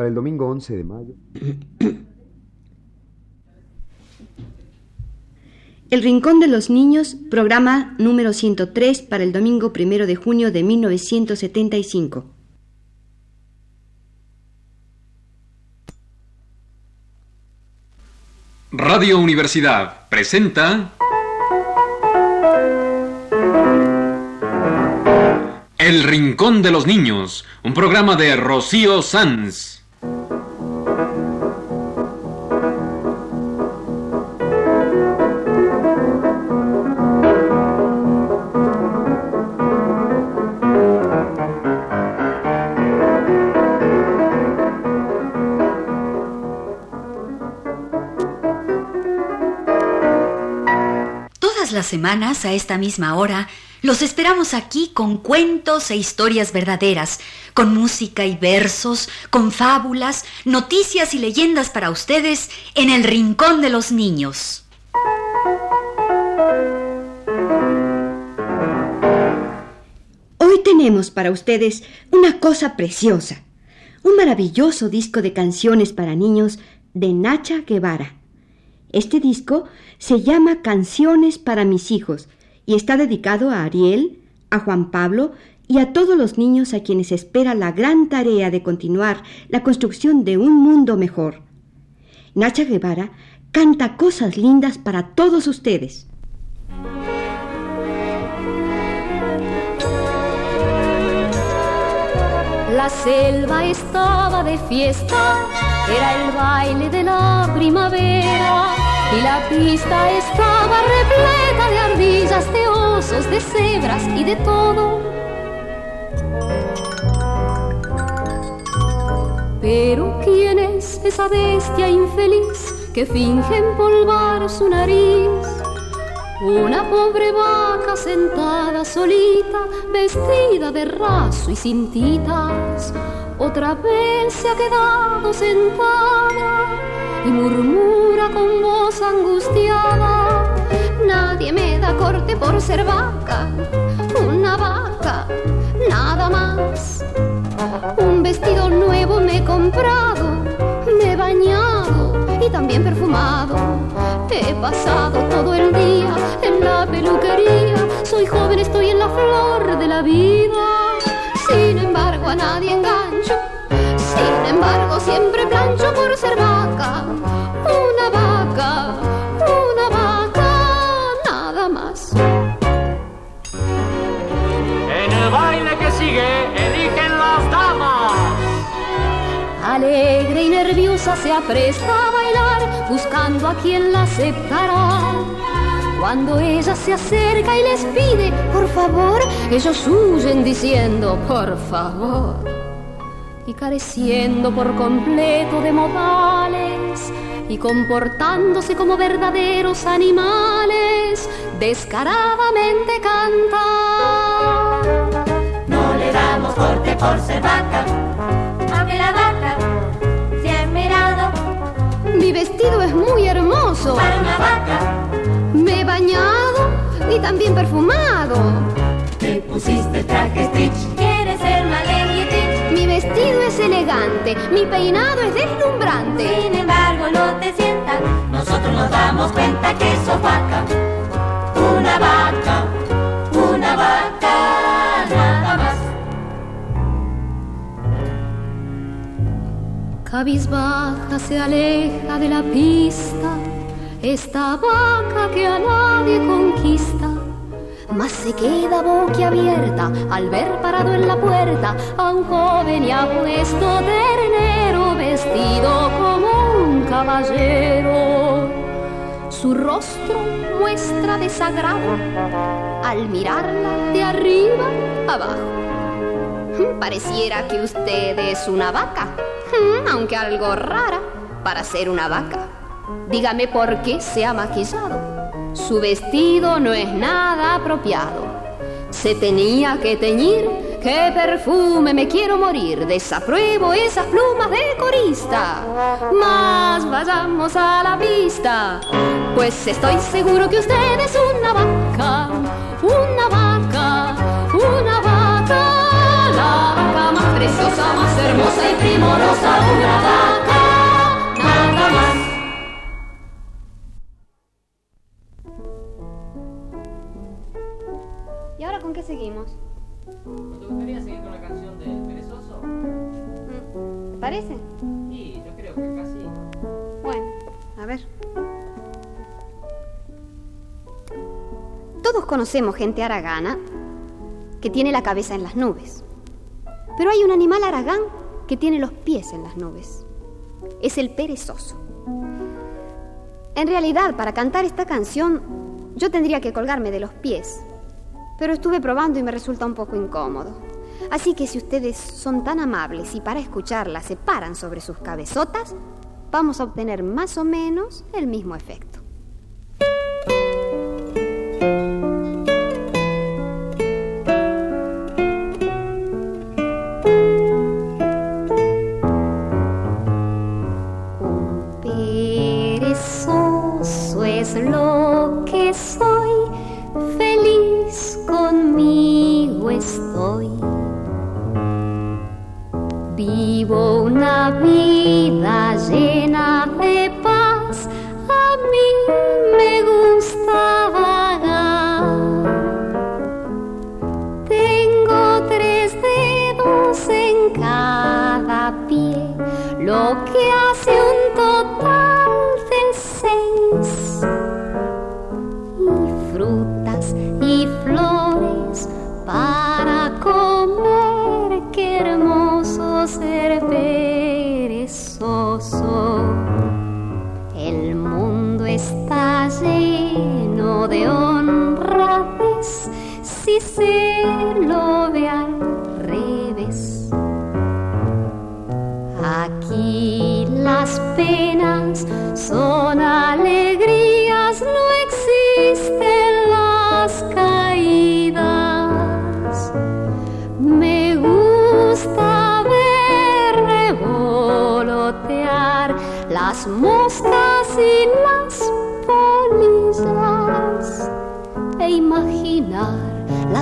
para el domingo 11 de mayo. El Rincón de los Niños, programa número 103 para el domingo 1 de junio de 1975. Radio Universidad presenta El Rincón de los Niños, un programa de Rocío Sanz. Semanas, a esta misma hora, los esperamos aquí con cuentos e historias verdaderas, con música y versos, con fábulas, noticias y leyendas para ustedes en el Rincón de los Niños. Hoy tenemos para ustedes una cosa preciosa, un maravilloso disco de canciones para niños de Nacha Guevara. Este disco se llama Canciones para mis hijos y está dedicado a Ariel, a Juan Pablo y a todos los niños a quienes espera la gran tarea de continuar la construcción de un mundo mejor. Nacha Guevara canta cosas lindas para todos ustedes. La selva estaba de fiesta, era el baile de la primavera y la pista estaba repleta de ardillas, de osos, de cebras y de todo. Pero ¿quién es esa bestia infeliz que finge empolvar su nariz? Una pobre vaca sentada solita, vestida de raso y cintitas, otra vez se ha quedado sentada y murmura con voz angustiada, nadie me da corte por ser vaca, una vaca, nada más. Un vestido nuevo me he comprado, me he bañado y también perfumado. He pasado todo el día en la peluquería, soy joven, estoy en la flor de la vida. Sin embargo, a nadie engancho, sin embargo, siempre plancho por ser vaca. Una vaca, una vaca, nada más. En el baile que sigue, eligen las damas. Alegre y nerviosa se apresta a bailar, buscando a quien la aceptará. Cuando ella se acerca y les pide, por favor, ellos huyen diciendo, por favor. Y careciendo por completo de modales y comportándose como verdaderos animales, descaradamente cantan. No le damos corte por ser vaca, aunque la vaca se ha mirado Mi vestido es muy hermoso. para una vaca. Me he bañado y también perfumado. Te pusiste traje Stitch, vestido es elegante, mi peinado es deslumbrante. Sin embargo, no te sientas, nosotros nos damos cuenta que sos vaca. Una vaca, una vaca, nada más. Cabizbaja se aleja de la pista, esta vaca que a nadie conquista. Mas se queda boquiabierta al ver parado en la puerta a un joven y apuesto ternero vestido como un caballero. Su rostro muestra desagrado al mirarla de arriba abajo. Pareciera que usted es una vaca, mm, aunque algo rara para ser una vaca. Dígame por qué se ha maquillado. Su vestido no es nada apropiado. Se tenía que teñir. ¡Qué perfume! Me quiero morir. Desapruebo esas plumas de corista. Mas vayamos a la pista. Pues estoy seguro que usted es una vaca. Una vaca. Una vaca. La vaca más preciosa, más hermosa y primorosa. Una conocemos gente aragana que tiene la cabeza en las nubes. Pero hay un animal aragán que tiene los pies en las nubes. Es el perezoso. En realidad, para cantar esta canción, yo tendría que colgarme de los pies. Pero estuve probando y me resulta un poco incómodo. Así que si ustedes son tan amables y para escucharla se paran sobre sus cabezotas, vamos a obtener más o menos el mismo efecto. Si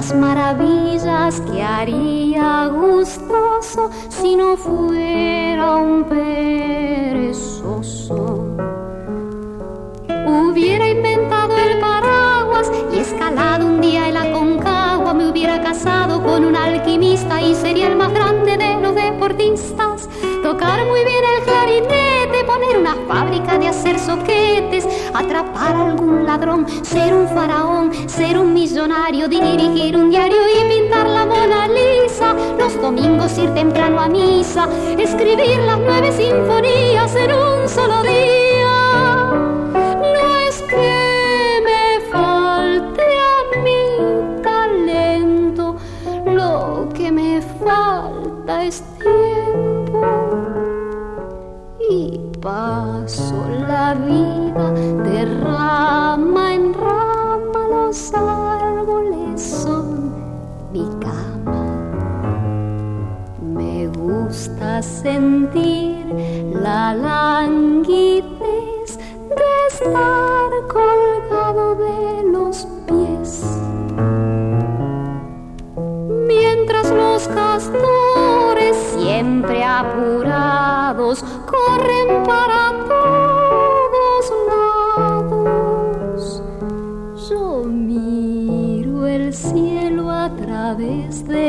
las maravillas que haría gustoso si no fuera un perezoso. Hubiera inventado el paraguas y escalado un día el Aconcagua, me hubiera casado con un alquimista y sería el más grande de los deportistas. Tocar muy bien el clarinete, poner una fábrica de hacer soquetes, atrapar algún ladrón, ser un faraón, ser un millonario, dirigir un diario y pintar la Mona Lisa. Los domingos ir temprano a misa, escribir las nueve sinfonías en un solo día. No es que me falte a mi talento, lo que me falta es tiempo. Y paso la vida de rama en rama, los árboles son mi cama. Me gusta sentir la languidez de estar colgado de los pies. Mientras los castores siempre apurados corren para través de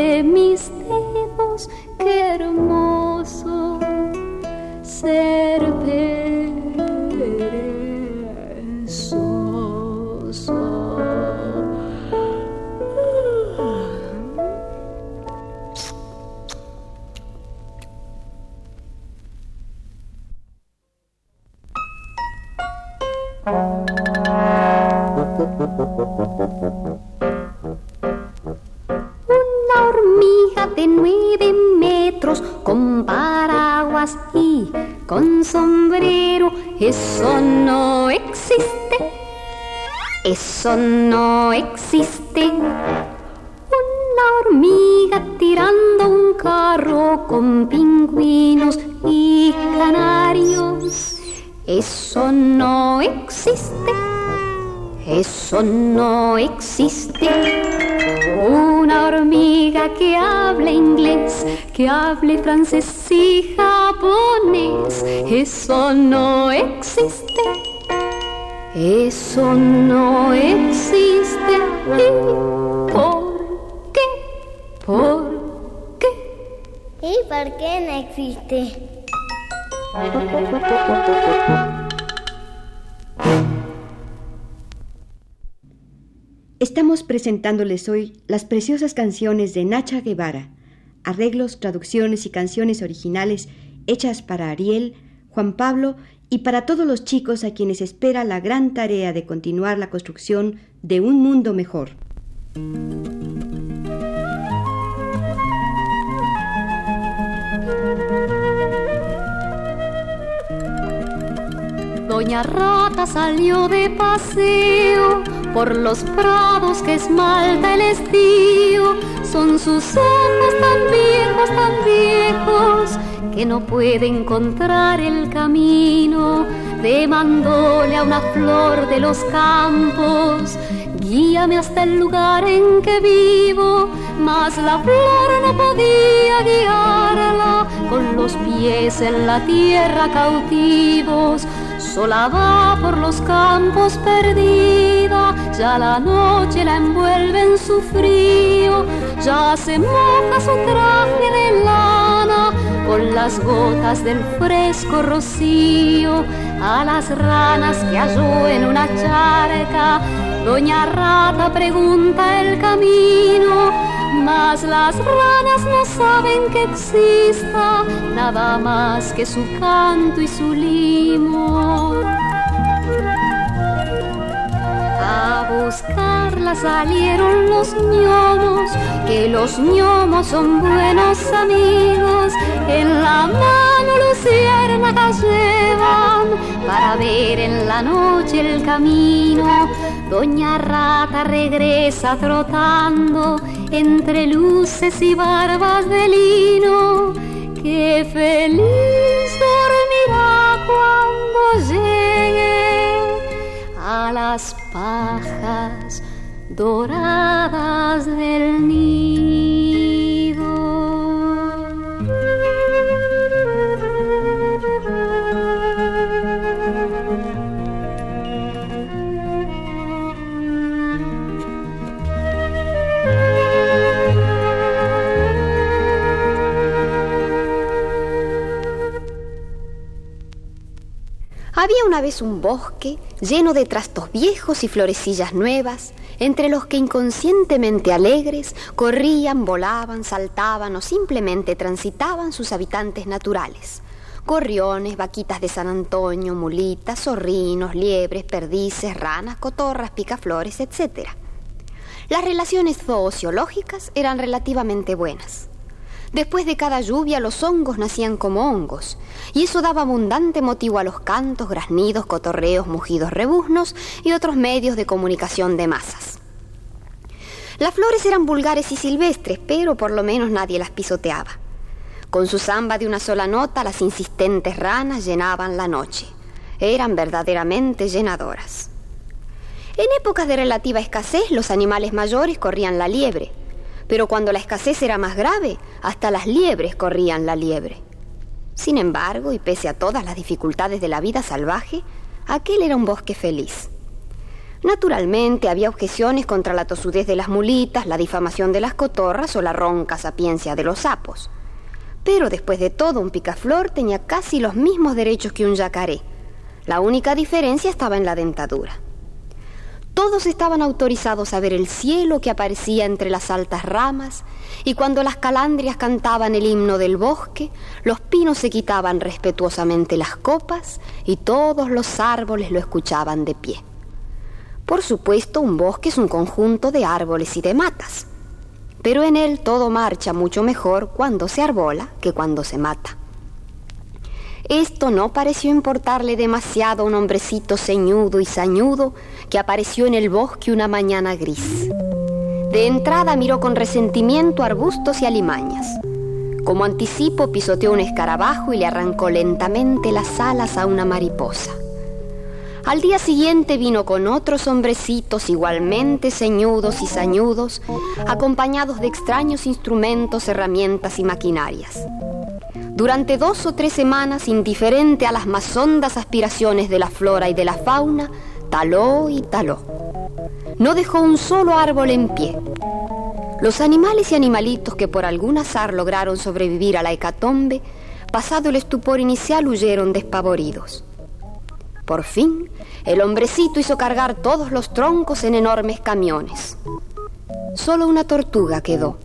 no existe. Una hormiga que hable inglés, que hable francés y japonés. Eso no existe. Eso no existe. ¿Y por qué? ¿Por qué? ¿Y por qué no existe? Estamos presentándoles hoy las preciosas canciones de Nacha Guevara, arreglos, traducciones y canciones originales hechas para Ariel, Juan Pablo y para todos los chicos a quienes espera la gran tarea de continuar la construcción de un mundo mejor. Doña Rata salió de paseo por los prados que esmalta el estío. Son sus ojos tan viejos, tan viejos, que no puede encontrar el camino. Demandóle a una flor de los campos, guíame hasta el lugar en que vivo. Mas la flor no podía guiarla con los pies en la tierra cautivos sola va por los campos perdida, ya la noche la envuelve en su frío, ya se moja su traje de lana con las gotas del fresco rocío, a las ranas que halló en una charca, doña Rata pregunta el camino, mas las ranas no saben que exista nada más que su canto y su limo. A buscarla salieron los ñomos, que los ñomos son buenos amigos. En la mano luciérnagas llevan para ver en la noche el camino. Doña Rata regresa trotando entre luces y barbas de lino. Qué feliz dormirá cuando llegue a las pajas doradas del nido. Había una vez un bosque lleno de trastos viejos y florecillas nuevas, entre los que inconscientemente alegres corrían, volaban, saltaban o simplemente transitaban sus habitantes naturales. Gorriones, vaquitas de San Antonio, mulitas, zorrinos, liebres, perdices, ranas, cotorras, picaflores, etc. Las relaciones zoociológicas eran relativamente buenas. Después de cada lluvia los hongos nacían como hongos, y eso daba abundante motivo a los cantos, graznidos, cotorreos, mugidos rebuznos y otros medios de comunicación de masas. Las flores eran vulgares y silvestres, pero por lo menos nadie las pisoteaba. Con su zamba de una sola nota, las insistentes ranas llenaban la noche. Eran verdaderamente llenadoras. En épocas de relativa escasez, los animales mayores corrían la liebre, pero cuando la escasez era más grave, hasta las liebres corrían la liebre. Sin embargo, y pese a todas las dificultades de la vida salvaje, aquel era un bosque feliz. Naturalmente había objeciones contra la tosudez de las mulitas, la difamación de las cotorras o la ronca sapiencia de los sapos. Pero después de todo, un picaflor tenía casi los mismos derechos que un yacaré. La única diferencia estaba en la dentadura. Todos estaban autorizados a ver el cielo que aparecía entre las altas ramas, y cuando las calandrias cantaban el himno del bosque, los pinos se quitaban respetuosamente las copas y todos los árboles lo escuchaban de pie. Por supuesto, un bosque es un conjunto de árboles y de matas, pero en él todo marcha mucho mejor cuando se arbola que cuando se mata. Esto no pareció importarle demasiado a un hombrecito ceñudo y sañudo que apareció en el bosque una mañana gris. De entrada miró con resentimiento arbustos y alimañas. Como anticipo pisoteó un escarabajo y le arrancó lentamente las alas a una mariposa. Al día siguiente vino con otros hombrecitos igualmente ceñudos y sañudos, acompañados de extraños instrumentos, herramientas y maquinarias. Durante dos o tres semanas, indiferente a las más hondas aspiraciones de la flora y de la fauna, taló y taló. No dejó un solo árbol en pie. Los animales y animalitos que por algún azar lograron sobrevivir a la hecatombe pasado el estupor inicial, huyeron despavoridos. Por fin, el hombrecito hizo cargar todos los troncos en enormes camiones. Solo una tortuga quedó,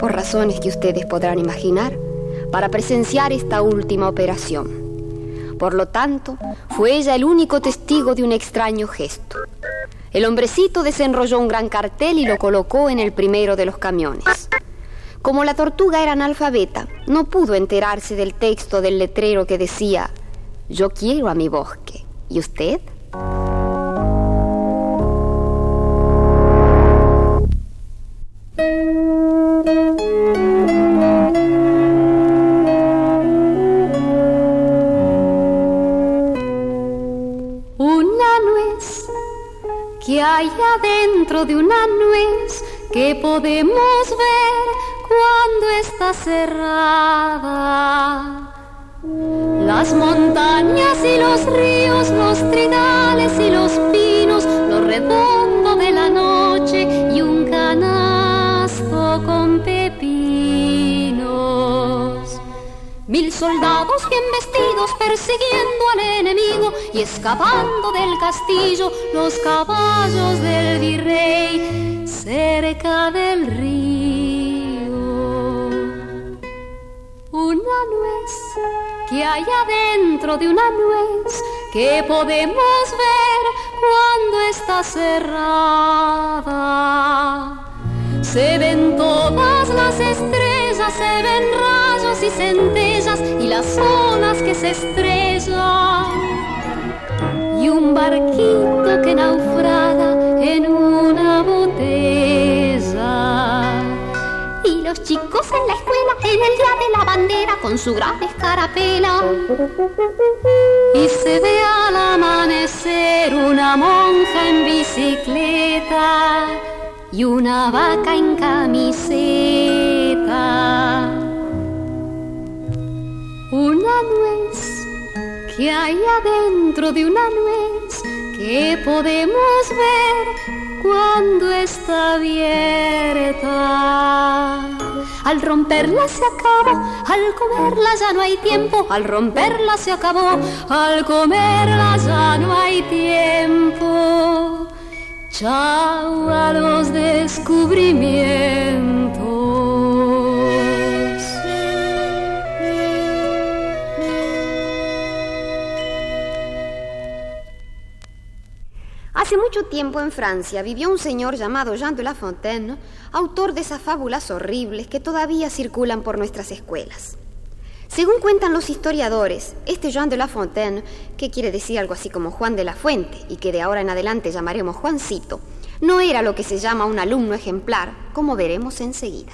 por razones que ustedes podrán imaginar, para presenciar esta última operación. Por lo tanto, fue ella el único testigo de un extraño gesto. El hombrecito desenrolló un gran cartel y lo colocó en el primero de los camiones. Como la tortuga era analfabeta, no pudo enterarse del texto del letrero que decía, Yo quiero a mi bosque. ¿Y usted? De una nuez que podemos ver cuando está cerrada. Las montañas y los ríos, los trinales y los pinos, lo redondo de la noche y un canasto con pepinos. Mil soldados bien persiguiendo al enemigo y escapando del castillo los caballos del virrey cerca del río. Una nuez que hay adentro de una nuez que podemos ver cuando está cerrada. Se ven todas las estrellas, se ven y centellas y las olas que se estrellan. Y un barquito que naufraga en una botella. Y los chicos en la escuela en el día de la bandera con su gran escarapela. Y se ve al amanecer una monja en bicicleta y una vaca en camiseta. Una nuez que hay adentro de una nuez que podemos ver cuando está abierta. Al romperla se acabó, al comerla ya no hay tiempo, al romperla se acabó, al comerla ya no hay tiempo. Chao a los descubrimientos. Hace mucho tiempo en Francia vivió un señor llamado Jean de La Fontaine, autor de esas fábulas horribles que todavía circulan por nuestras escuelas. Según cuentan los historiadores, este Jean de La Fontaine, que quiere decir algo así como Juan de la Fuente y que de ahora en adelante llamaremos Juancito, no era lo que se llama un alumno ejemplar, como veremos enseguida.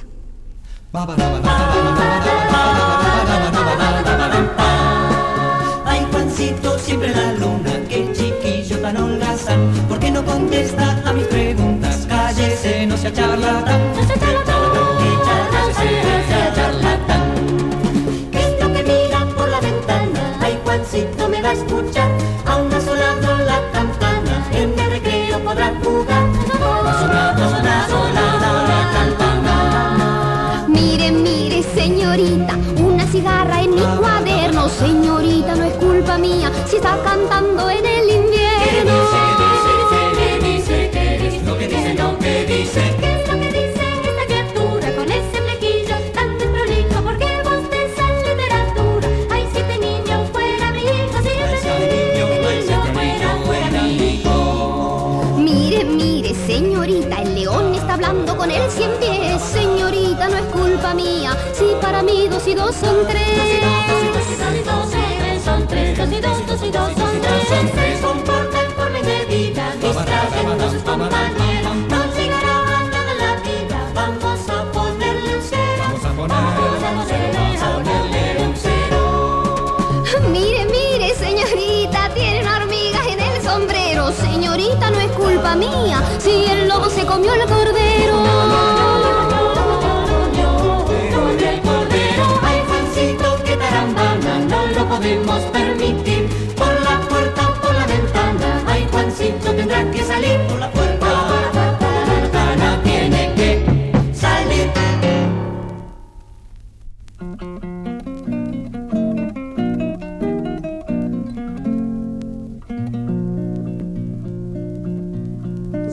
salir por la puerta. La ventana tiene que salir.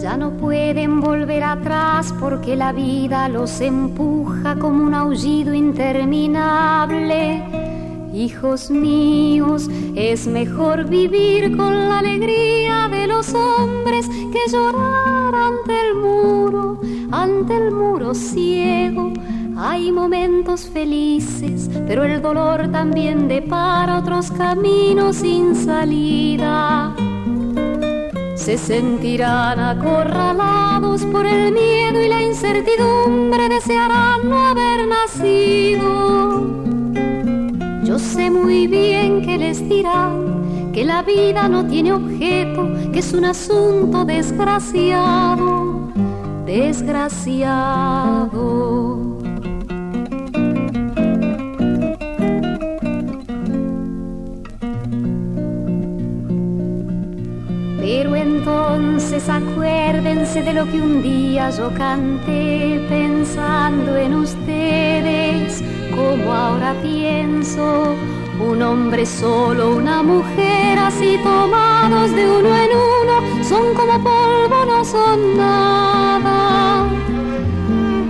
Ya no pueden volver atrás porque la vida los empuja como un aullido interminable. Hijos míos, es mejor vivir con la alegría de los hombres que llorar ante el muro, ante el muro ciego. Hay momentos felices, pero el dolor también depara otros caminos sin salida se sentirán acorralados por el miedo y la incertidumbre, desearán no haber nacido. Sé muy bien que les dirán que la vida no tiene objeto, que es un asunto desgraciado, desgraciado. Entonces acuérdense de lo que un día yo canté pensando en ustedes, como ahora pienso. Un hombre solo, una mujer así tomados de uno en uno, son como polvo, no son nada.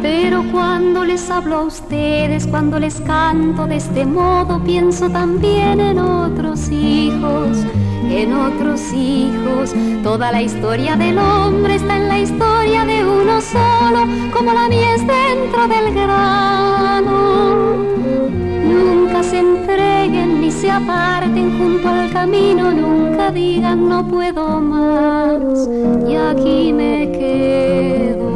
Pero cuando les hablo a ustedes, cuando les canto de este modo, pienso también en otros hijos en otros hijos. Toda la historia del hombre está en la historia de uno solo, como la mies dentro del grano. Nunca se entreguen ni se aparten junto al camino, nunca digan no puedo más y aquí me quedo.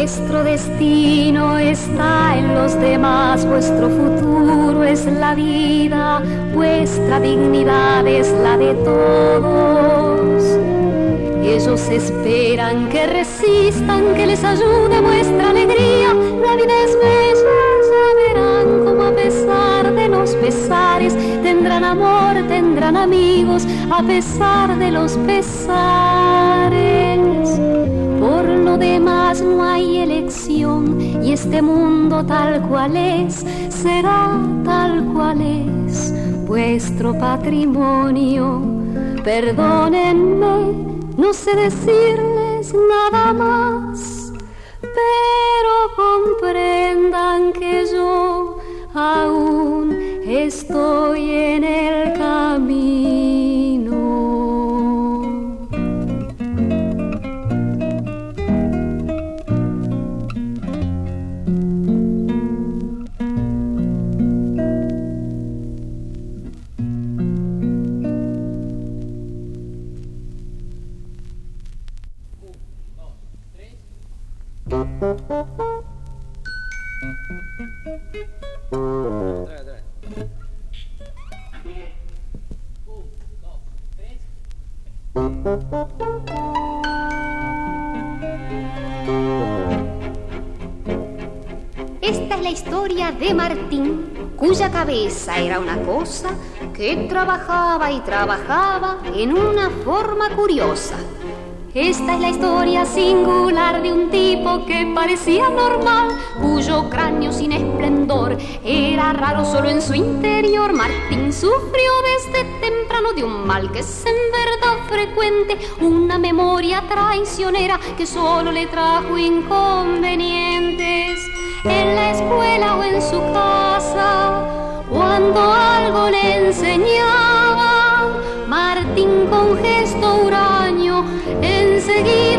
Vuestro destino está en los demás, vuestro futuro es la vida, vuestra dignidad es la de todos. Ellos esperan que resistan, que les ayude vuestra alegría. La vida es bella, ya verán como a pesar de los pesares tendrán amor, tendrán amigos, a pesar de los pesares. Lo demás no hay elección y este mundo tal cual es será tal cual es vuestro patrimonio. Perdónenme, no sé decirles nada más, pero comprendan que yo aún estoy en el camino. De Martín, cuya cabeza era una cosa que trabajaba y trabajaba en una forma curiosa. Esta es la historia singular de un tipo que parecía normal, cuyo cráneo sin esplendor era raro solo en su interior. Martín sufrió desde temprano de un mal que es en verdad frecuente, una memoria traicionera que solo le trajo inconvenientes en su casa, cuando algo le enseñaba, Martín con gesto huraño enseguida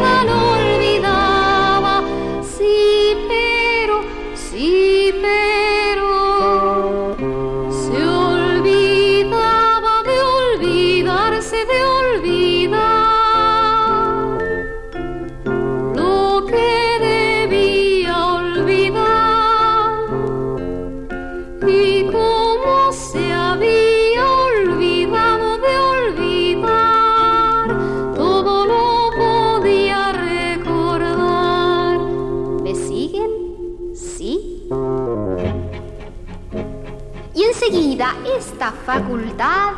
esta facultad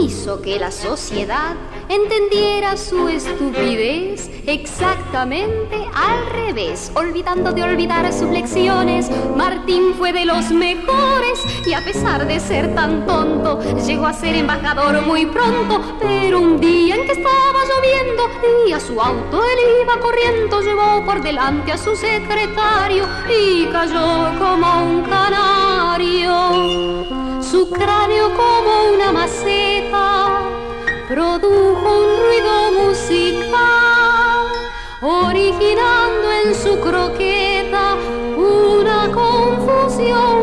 hizo que la sociedad entendiera su estupidez exactamente al revés. Olvidando de olvidar sus lecciones, Martín fue de los mejores y a pesar de ser tan tonto, llegó a ser embajador muy pronto. Pero un día en que estaba lloviendo y a su auto él iba corriendo, llevó por delante a su secretario y cayó como un canario. Su cráneo como una maceta. Produjo un ruido musical, originando en su croqueta una confusión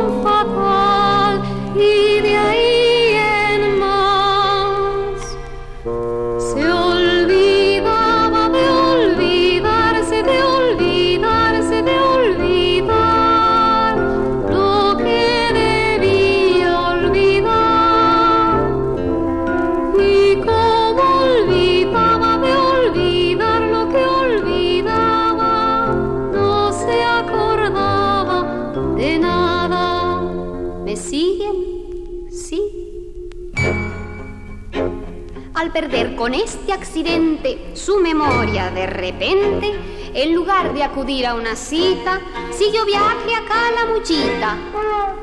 de nada. ¿Me siguen? Sí. Al perder con este accidente su memoria de repente, en lugar de acudir a una cita, siguió viaje a Calamuchita.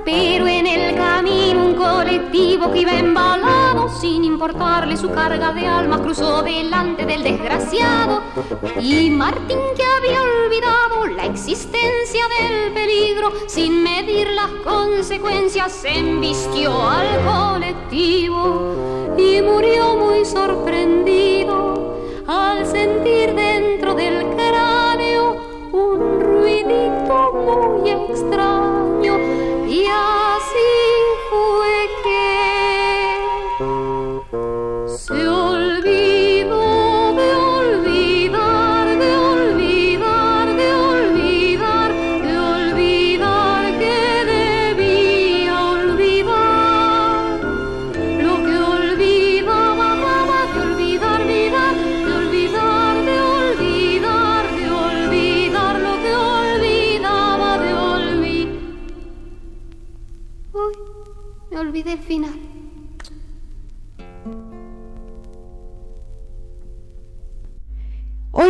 Pero en el camino un colectivo que iba embalado, sin importarle su carga de almas, cruzó delante del desgraciado. Y Martín, que había olvidado la existencia del peligro, sin medir las consecuencias, se embistió al colectivo y murió muy sorprendido al sentir dentro del cráneo un ruidito muy extraño y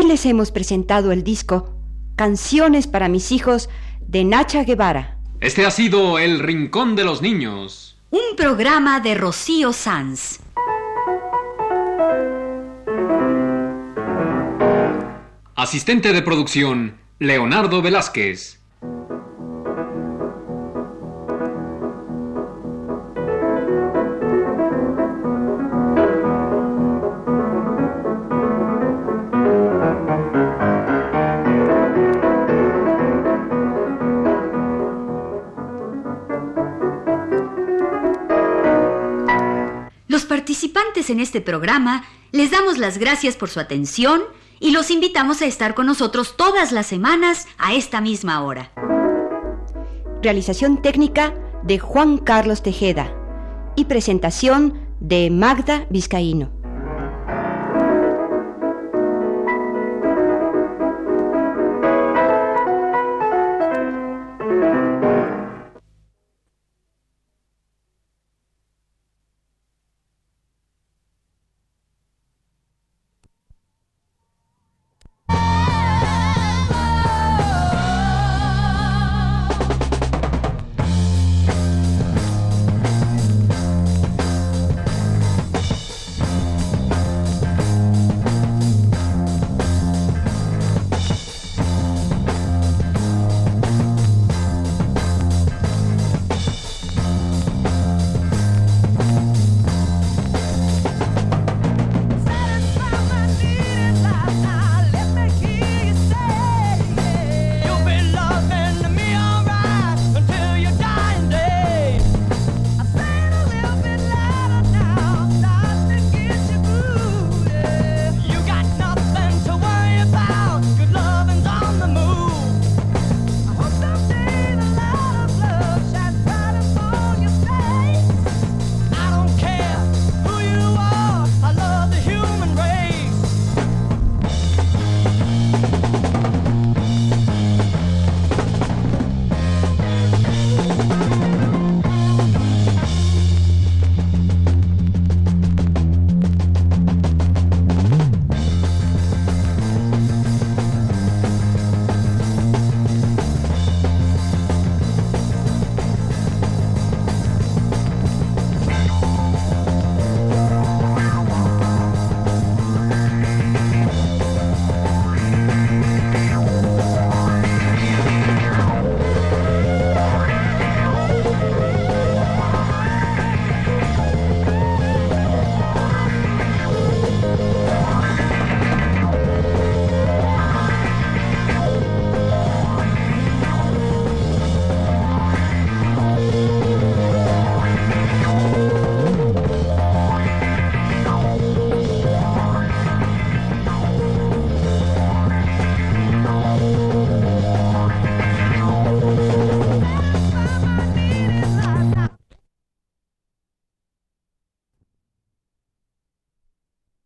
les hemos presentado el disco Canciones para mis hijos de Nacha Guevara. Este ha sido El Rincón de los Niños. Un programa de Rocío Sanz. Asistente de producción, Leonardo Velázquez. En este programa les damos las gracias por su atención y los invitamos a estar con nosotros todas las semanas a esta misma hora. Realización técnica de Juan Carlos Tejeda y presentación de Magda Vizcaíno.